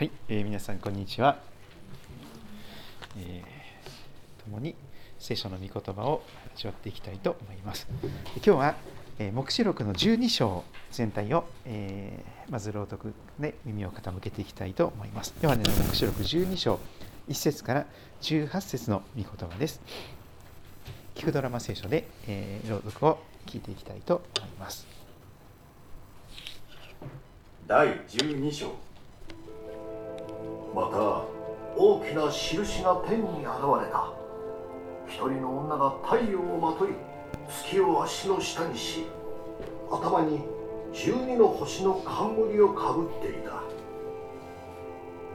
はい、えー、皆さんこんにちは、えー、共に聖書の御言葉を味わっていきたいと思います。今日は、えー、黙示録の12章全体を、えー、まず朗読で耳を傾けていきたいと思います。ではね黙示録12章1節から18節の御言葉です。聞くドラマ聖書で、えー、朗読を聞いていきたいと思います。第12章。また大きな印が天に現れた。一人の女が太陽をまとい月を足の下にし頭に十二の星の冠をかぶっていた。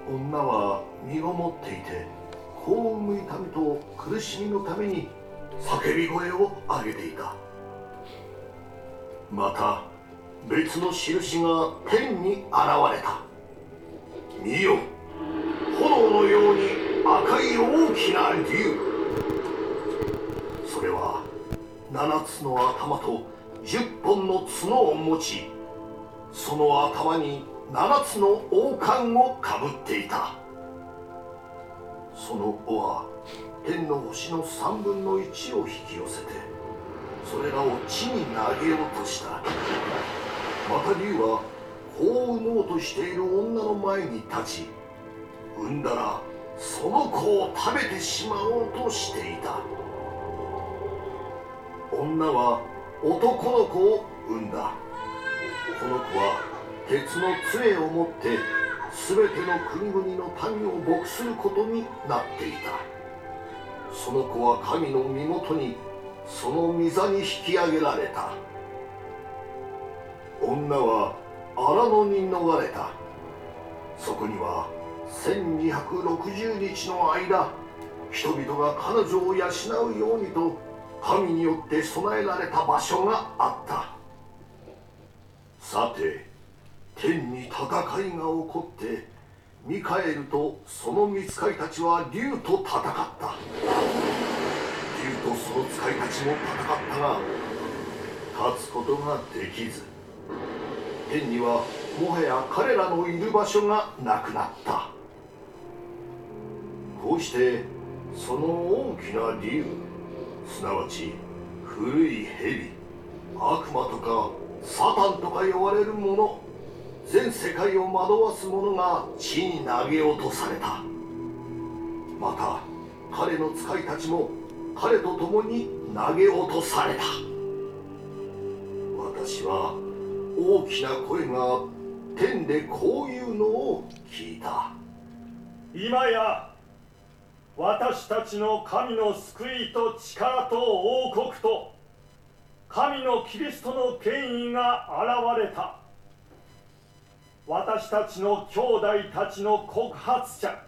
女は身ごもっていて幸運の痛みと苦しみのために叫び声を上げていた。また別の印が天に現れた。見よ。炎のように赤い大きな竜それは7つの頭と10本の角を持ちその頭に7つの王冠をかぶっていた。その尾は天の星の3分の1を引き寄せてそれらを地に投げようとした。また竜は子を産もうとしている女の前に立ち産んだらその子を食べてしまおうとしていた。女は男の子を産んだ。この子は鉄の杖を持って全ての国々の民を牧することになっていた。その子は神の身元にその御座に引き上げられた。女は荒野に逃れた。そこには1260日の間人々が彼女を養うようにと神によって備えられた場所があった。さて天に戦いが起こってミカエルとその御使いたちは竜と戦った。竜とその使いたちも戦ったが勝つことができず天にはもはや彼らのいる場所がなくなった。こうしてその大きな竜すなわち古い蛇悪魔とかサタンとか呼ばれるもの全世界を惑わす者が地に投げ落とされた。また彼の使いたちも彼と共に投げ落とされた。私は大きな声が天でこういうのを聞いた。今や私たちの神の救いと力と王国と神のキリストの権威が現れた。私たちの兄弟たちの告発者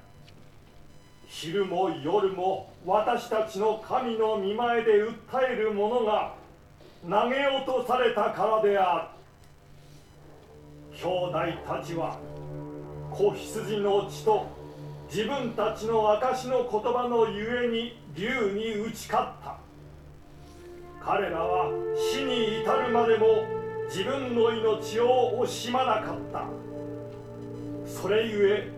昼も夜も私たちの神の見前で訴える者が投げ落とされたからである。兄弟たちは子羊の血と自分たちの証の言葉のゆえに竜に打ち勝った。彼らは死に至るまでも自分の命を惜しまなかった。それゆえ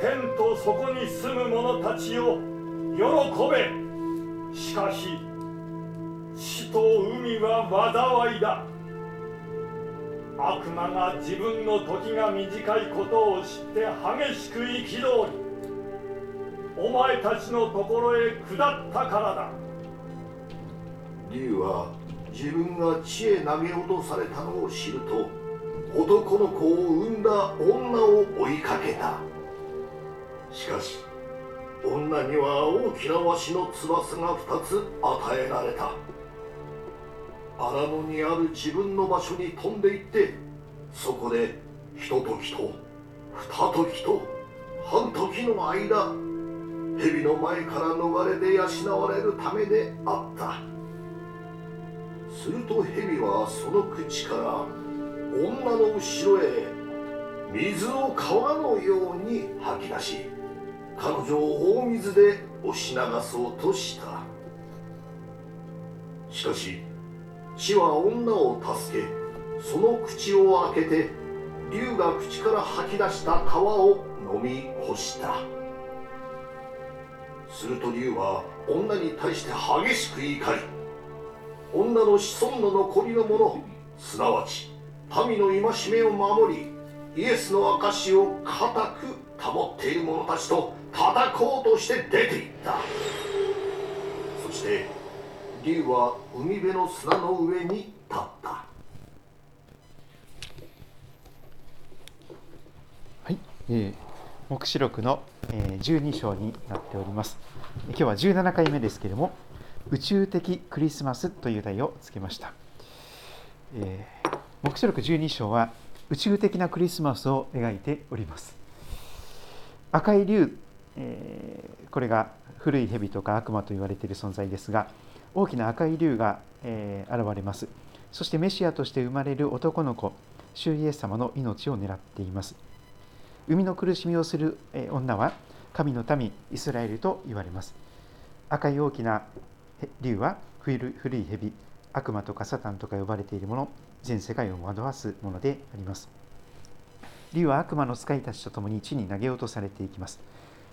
天とそこに住む者たちを喜べ。しかし死と海は災いだ。悪魔が自分の時が短いことを知って激しく憤りお前たちのところへ下ったからだ。竜は自分が地へ投げ落とされたのを知ると男の子を産んだ女を追いかけた。しかし女には大きなわしの翼が2つ与えられた。荒野にある自分の場所に飛んでいってそこでひとときと二時と半時の間蛇の前から逃れて養われるためであった。すると蛇はその口から女の後ろへ水を川のように吐き出し彼女を大水で押し流そうとした。しかし死は女を助けその口を開けて竜が口から吐き出した川を飲み干したすると竜は女に対して激しく怒り女の子孫の残りの者すなわち民の戒めを守りイエスの証を固く保っている者たちと叩こうとして出て行ったそして竜は海辺の砂の上に立ったはい、えー、黙示録の、えー、12章になっております。今日は17回目ですけれども、宇宙的クリスマスという題をつけました。えー、黙示録12章は宇宙的なクリスマスを描いております。赤い竜、えー、これが古い蛇とか悪魔と言われている存在ですが、大きな赤い竜が、えー、現れます。そしてメシアとして生まれる男の子、主イエス様の命を狙っています。生みの苦しみをするえ女は神の民イスラエルと言われます赤い大きな竜は古い蛇悪魔とかサタンとか呼ばれているもの全世界を惑わすものであります竜は悪魔の使いたちと共に地に投げ落とされていきます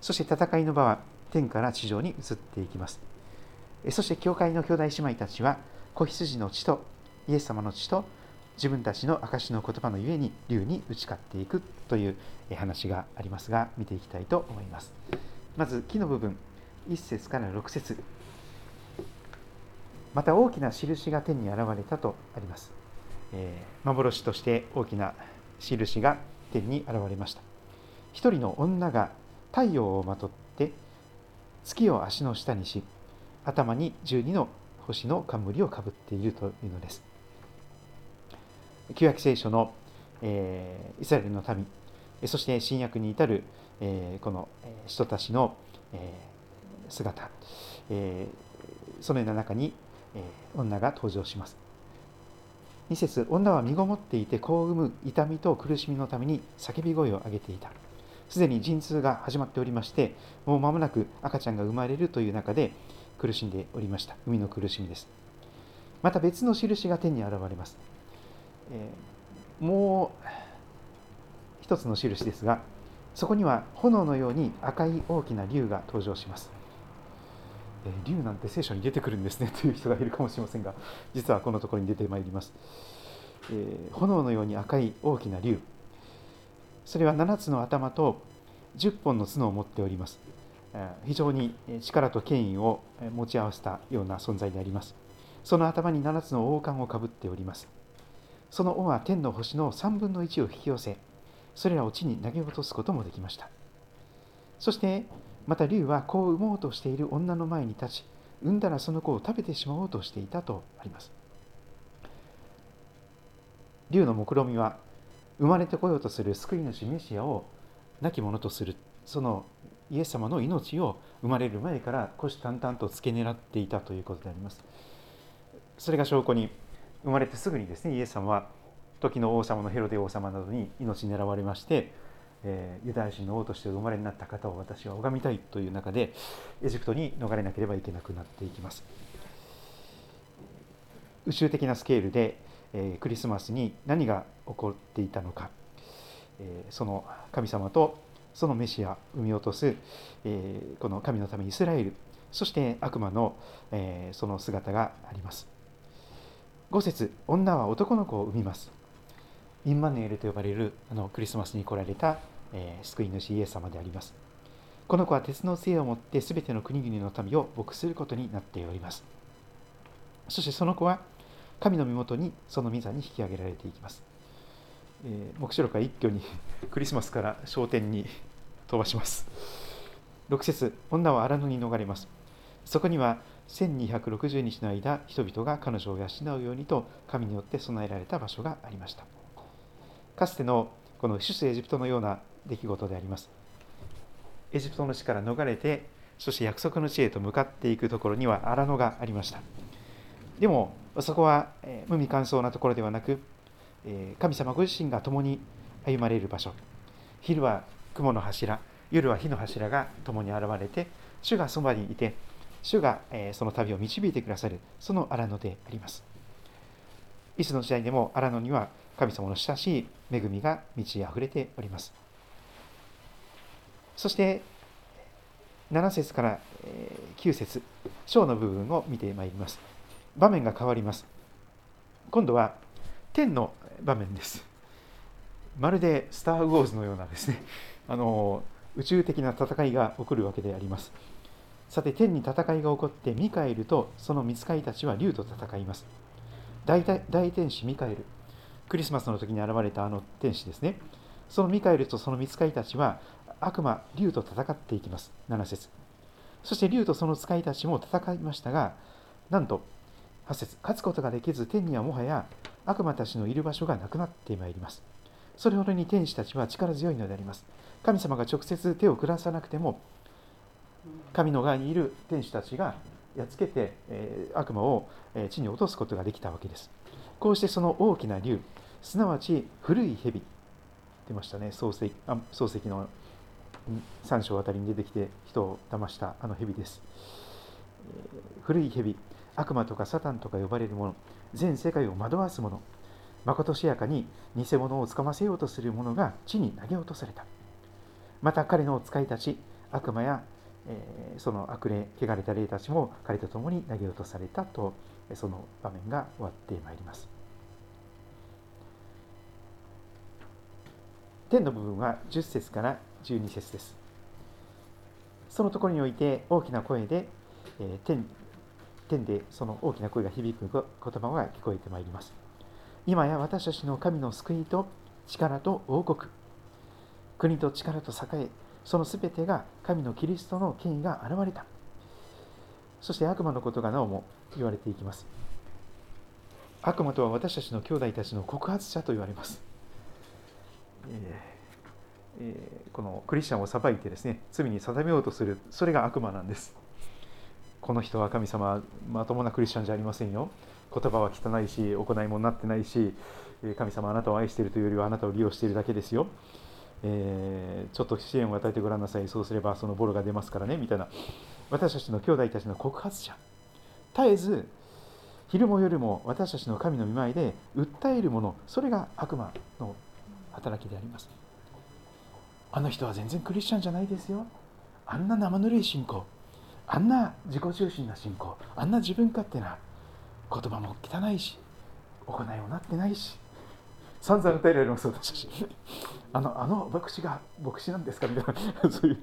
そして戦いの場は天から地上に移っていきますそして教会の兄弟姉妹たちは子羊の血とイエス様の血と自分たちの証の言葉のゆえに竜に打ち勝っていくという話がありますが見ていきたいと思います。まず木の部分1節から6節。また大きな印が天に現れたとあります、えー、幻として大きな印が天に現れました。一人の女が太陽をまとって月を足の下にし頭に12の星の冠をかぶっているというのです。旧約聖書の、えー、イスラエルの民そして新約に至る、えー、この人たちの、えー、姿、えー、そのような中に、えー、女が登場します。2節女は身ごもっていて子を産む痛みと苦しみのために叫び声を上げていた。すでに陣痛が始まっておりましてもう間もなく赤ちゃんが生まれるという中で苦しんでおりました。海の苦しみです。また別の印が天に現れます。えー、もう一つの印ですがそこには炎のように赤い大きな竜が登場します、えー、竜なんて聖書に出てくるんですね。という人がいるかもしれませんが実はこのところに出てまいります、えー、炎のように赤い大きな竜それは7つの頭と10本の角を持っております。非常に力と権威を持ち合わせたような存在であります。その頭に7つの王冠をかぶっております。その尾は天の星の3分の1を引き寄せそれらを地に投げ落とすこともできました。そしてまた竜は子を産もうとしている女の前に立ち産んだらその子を食べてしまおうとしていたとあります。竜の目論みは生まれてこようとする救い主メシアを亡き者とするそのイエス様の命を生まれる前から虎視眈々と付け狙っていたということであります。それが証拠に生まれてすぐにですねイエス様は時の王様のヘロデ王様などに命狙われまして、えー、ユダヤ人の王として生まれになった方を私は拝みたいという中でエジプトに逃れなければいけなくなっていきます。宇宙的なスケールで、えー、クリスマスに何が起こっていたのか、えー、その神様とそのメシア生み落とす、えー、この神のためイスラエルそして悪魔の、えー、その姿があります。5節女は男の子を産みます。インマネールと呼ばれるあのクリスマスに来られた、えー、救い主イエス様であります。この子は鉄の杖を持ってすべての国々の民を牧することになっております。そしてその子は神の身元にその御座に引き上げられていきます、えー、目視録は一挙に クリスマスから昇天に飛ばします。6節女は荒野に逃れます。そこには1260日の間人々が彼女を養うようにと神によって備えられた場所がありました。かつてのこの出エジプトのような出来事であります。エジプトの地から逃れてそして約束の地へと向かっていくところには荒野がありました。でもそこは、無味乾燥なところではなく、神様ご自身が共に歩まれる場所。昼は雲の柱。夜は火の柱が共に現れて主がそばにいて主が、その旅を導いてくださる。その荒野であります。いつの時代でも荒野には神様の親しい恵みが満ち溢れております。そして7節から9節章の部分を見てまいります。場面が変わります。今度は天の場面です。まるでスター・ウォーズのようなですね。あの宇宙的な戦いが起こるわけであります。さて天に戦いが起こってミカエルとその見つかりたちは竜と戦います。大大天使ミカエル。クリスマスの時に現れたあの天使ですね。そのミカエルとその見つかりたちは悪魔竜と戦っていきます。7節。そして竜とその使いたちも戦いましたがなんと8節。勝つことができず天にはもはや悪魔たちのいる場所がなくなってまいります。それほどに天使たちは力強いのであります。神様が直接手を下さなくても神の側にいる天使たちがやっつけて、え、悪魔をえ地に落とすことができたわけです。こうしてその大きな竜すなわち古い蛇出ましたね。漱石あ漱石の3章あたりに出てきて人を騙したあの蛇です、古い蛇悪魔とかサタンとか呼ばれるもの。全世界を惑わす者まことしやかに偽物をつかませようとする者が地に投げ落とされた。また彼の使いたち悪魔や、えー、その悪霊汚れた霊たちも彼と共に投げ落とされたとその場面が終わってまいります。天の部分は10節から12節です。そのところにおいて大きな声で、えー、天天でその大きな声が響く言葉が聞こえてまいります。今や私たちの神の救いと力と王国。国と力と栄えその全てが神のキリストの権威が現れた。そして悪魔のことがなおも言われていきます。悪魔とは私たちの兄弟たちの告発者と言われます、えーえー、このクリスチャンを裁いてですね罪に定めようとするそれが悪魔なんです。この人は神様まともなクリスチャンじゃありませんよ。言葉は汚いし行いもになってないし神様あなたを愛しているというよりはあなたを利用しているだけですよ、えー、ちょっと支援を与えてごらんなさい。そうすればそのボロが出ますからねみたいな。私たちの兄弟たちの告発者。絶えず昼も夜も私たちの神の御前で訴えるものそれが悪魔の働きであります。あの人は全然クリスチャンじゃないですよ。あんな生ぬるい信仰。あんな自己中心な信仰あんな自分勝手な言葉も汚いし行いもなってないし散々歌えられます私たちあのあの牧師が牧師なんですかみたいな そういう。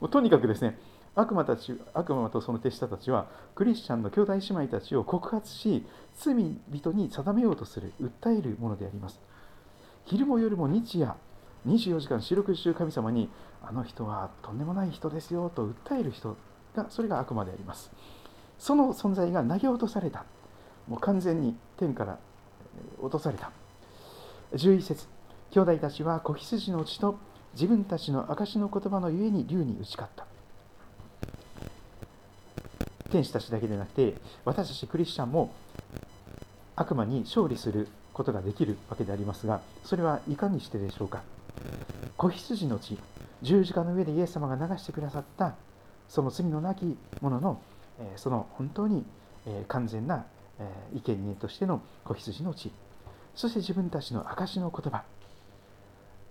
うとにかくですね悪魔たち悪魔とその手下たちはクリスチャンの兄弟姉妹たちを告発し罪人に定めようとする訴えるものであります。昼も夜も日夜24時間四六時中神様にあの人はとんでもない人ですよと訴える人がそれが悪魔であります。その存在が投げ落とされた。もう完全に天から落とされた。11節。兄弟たちは子羊の血と自分たちの証の言葉のゆえに竜に打ち勝った。天使たちだけでなくて私たちクリスチャンも悪魔に勝利することができるわけでありますがそれはいかにしてでしょうか。子羊の血十字架の上でイエス様が流してくださったその罪のなき者の、えその本当に、え完全な、え生贄としての子羊の血。そして自分たちの証の言葉。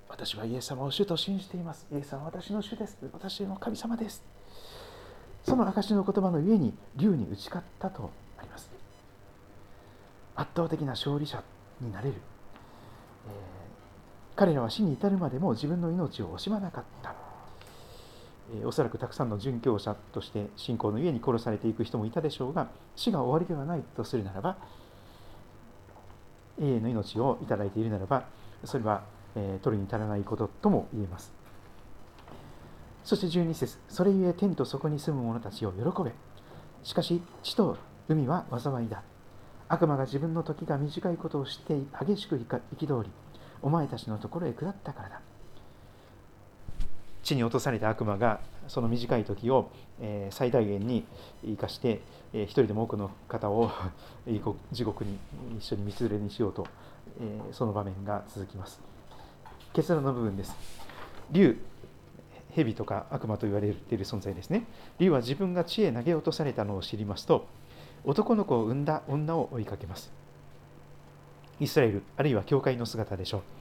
私はイエス様を主と信じています。イエス様は私の主です。私の神様です。その証の言葉のゆえに竜に打ち勝ったとあります。圧倒的な勝利者になれる、えー、彼らは死に至るまでも自分の命を惜しまなかった。おそらくたくさんの殉教者として信仰の家に殺されていく人もいたでしょうが死が終わりではないとするならば永遠の命をいただいているならばそれは、え取るに足らないこととも言えます。そして12節それゆえ天とそこに住む者たちを喜べ。しかし地と海は災いだ。悪魔が自分の時が短いことを知って激しく憤りお前たちのところへ下ったからだ。地に落とされた悪魔がその短い時を、え最大限に生かして、え一人でも多くの方を 地獄に一緒に道連れにしようと、えその場面が続きます。結論の部分です。竜蛇とか悪魔と言われている存在ですね。竜は自分が地へ投げ落とされたのを知りますと男の子を産んだ女を追いかけます。イスラエルあるいは教会の姿でしょう。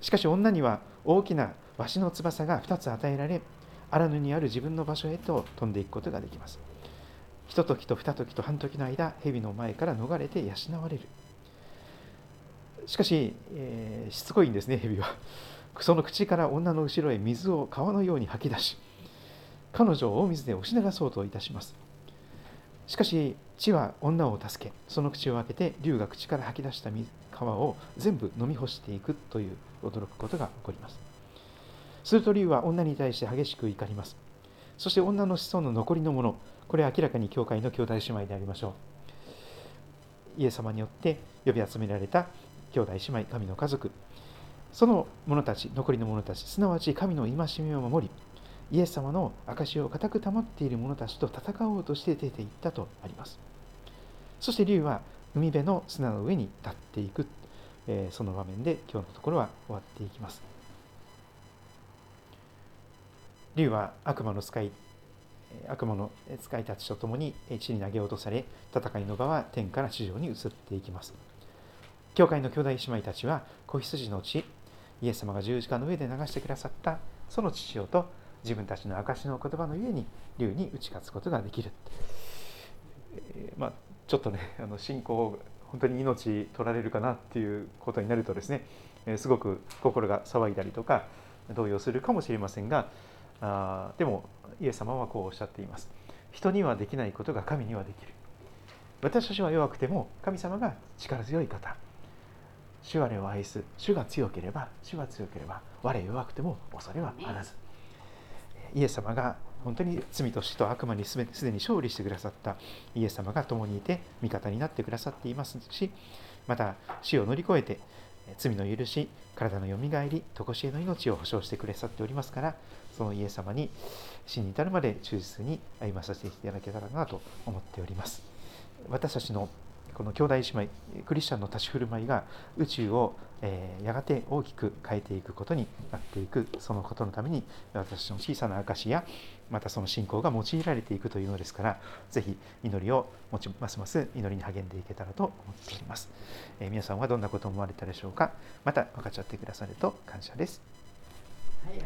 しかし女には大きなわしの翼が2つ与えられ荒野にある自分の場所へと飛んでいくことができます。ひと時と二時と半時の間蛇の前から逃れて養われるしかし、えー、しつこいんですね蛇は。その口から女の後ろへ水を川のように吐き出し彼女を大水で押し流そうといたします。しかし地は女を助けその口を開けて竜が口から吐き出した川を全部飲み干していくという驚くことが起こります。すると竜は女に対して激しく怒ります。そして女の子孫の残りのものこれは明らかに教会の兄弟姉妹でありましょう。イエス様によって呼び集められた兄弟姉妹神の家族。その者たち残りの者たちすなわち神の戒めを守りイエス様の証を固く保っている者たちと戦おうとして出ていったとあります。そして竜は海辺の砂の上に立っていく、えー、その場面で今日のところは終わっていきます。竜は悪魔の使い悪魔の使いたちと共に地に投げ落とされ戦いの場は天から地上に移っていきます。教会の兄弟姉妹たちは子羊の血イエス様が十字架の上で流してくださったその父親と自分たちの証の言葉のゆえに竜に打ち勝つことができる、えー、まあ、ちょっとね あの信仰本当に命取られるかなっていうことになるとですね、えー、すごく心が騒いだりとか動揺するかもしれませんがあでもイエス様はこうおっしゃっています。人にはできないことが神にはできる。私たちは弱くても神様が力強い方。主我を愛す。主が強ければ主が強ければ我弱くても恐れはあらず。イエス様が本当に罪と死と悪魔にすでに勝利してくださったイエス様が共にいて味方になってくださっていますしまた死を乗り越えて罪の許し体のよみがえり常しえの命を保証してくださっておりますからそのイエス様に死に至るまで忠実に歩まさせていただけたらなと思っております。私たちのこの兄弟姉妹クリスチャンの立ち振る舞いが宇宙を、えー、やがて大きく変えていくことになっていくそのことのために私の小さな証やまたその信仰が用いられていくというのですからぜひ祈りをもちますます祈りに励んでいけたらと思っております、えー、皆さんはどんなことを思われたでしょうか？また分かっちゃってくださると感謝です。はい